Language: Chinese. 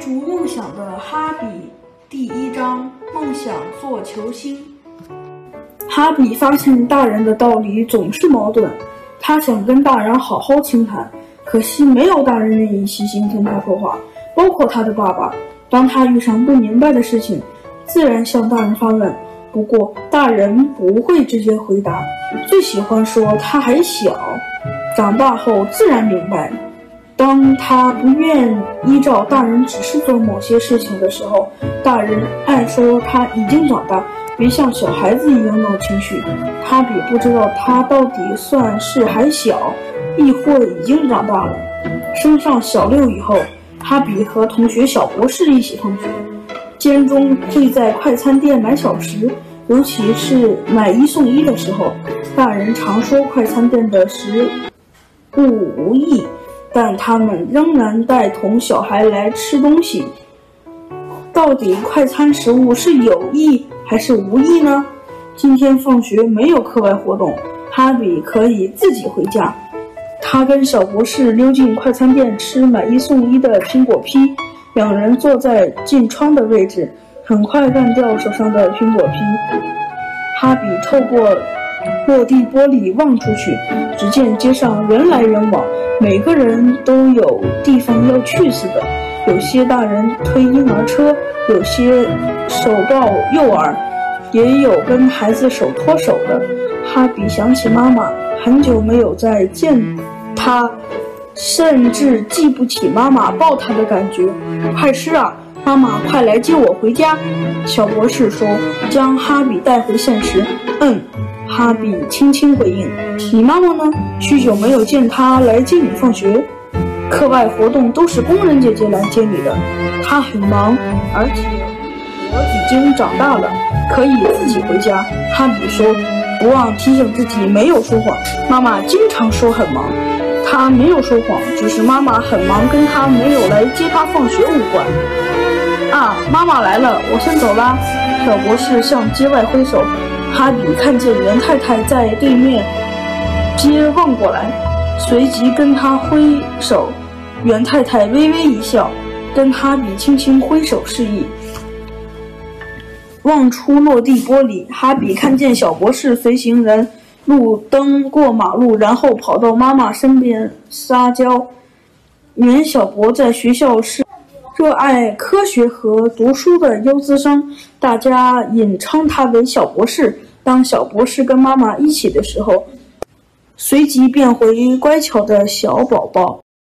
逐梦想的哈比第一章：梦想做球星。哈比发现大人的道理总是矛盾，他想跟大人好好倾谈，可惜没有大人愿意细心听他说话，包括他的爸爸。当他遇上不明白的事情，自然向大人发问。不过大人不会直接回答，最喜欢说他还小，长大后自然明白。当他不愿依照大人指示做某些事情的时候，大人爱说他已经长大，别像小孩子一样闹情绪。哈比不知道他到底算是还小，亦或已经长大了。升上小六以后，哈比和同学小博士一起放学，间中会在快餐店买小食，尤其是买一送一的时候，大人常说快餐店的食物无益。但他们仍然带同小孩来吃东西。到底快餐食物是有益还是无益呢？今天放学没有课外活动，哈比可以自己回家。他跟小博士溜进快餐店吃买一送一的苹果批，两人坐在近窗的位置，很快干掉手上的苹果批。哈比透过落地玻璃望出去，只见街上人来人往。每个人都有地方要去似的，有些大人推婴儿车，有些手抱幼儿，也有跟孩子手拖手的。哈比想起妈妈，很久没有再见她，甚至记不起妈妈抱他的感觉。快吃啊，妈妈快来接我回家。小博士说，将哈比带回现实。嗯。哈比轻轻回应：“你妈妈呢？许久没有见她来接你放学。课外活动都是工人姐姐来接你的，她很忙，而且我已经长大了，可以自己回家。”哈比说，不忘提醒自己没有说谎。妈妈经常说很忙，她没有说谎，只是妈妈很忙，跟她没有来接她放学无关。啊，妈妈来了，我先走啦。小博士向街外挥手。哈比看见袁太太在对面街望过来，随即跟他挥手。袁太太微微一笑，跟哈比轻轻挥手示意。望出落地玻璃，哈比看见小博士随行人路灯过马路，然后跑到妈妈身边撒娇。袁小博在学校是热爱科学和读书的优资生，大家引称他为小博士。当小博士跟妈妈一起的时候，随即变回乖巧的小宝宝。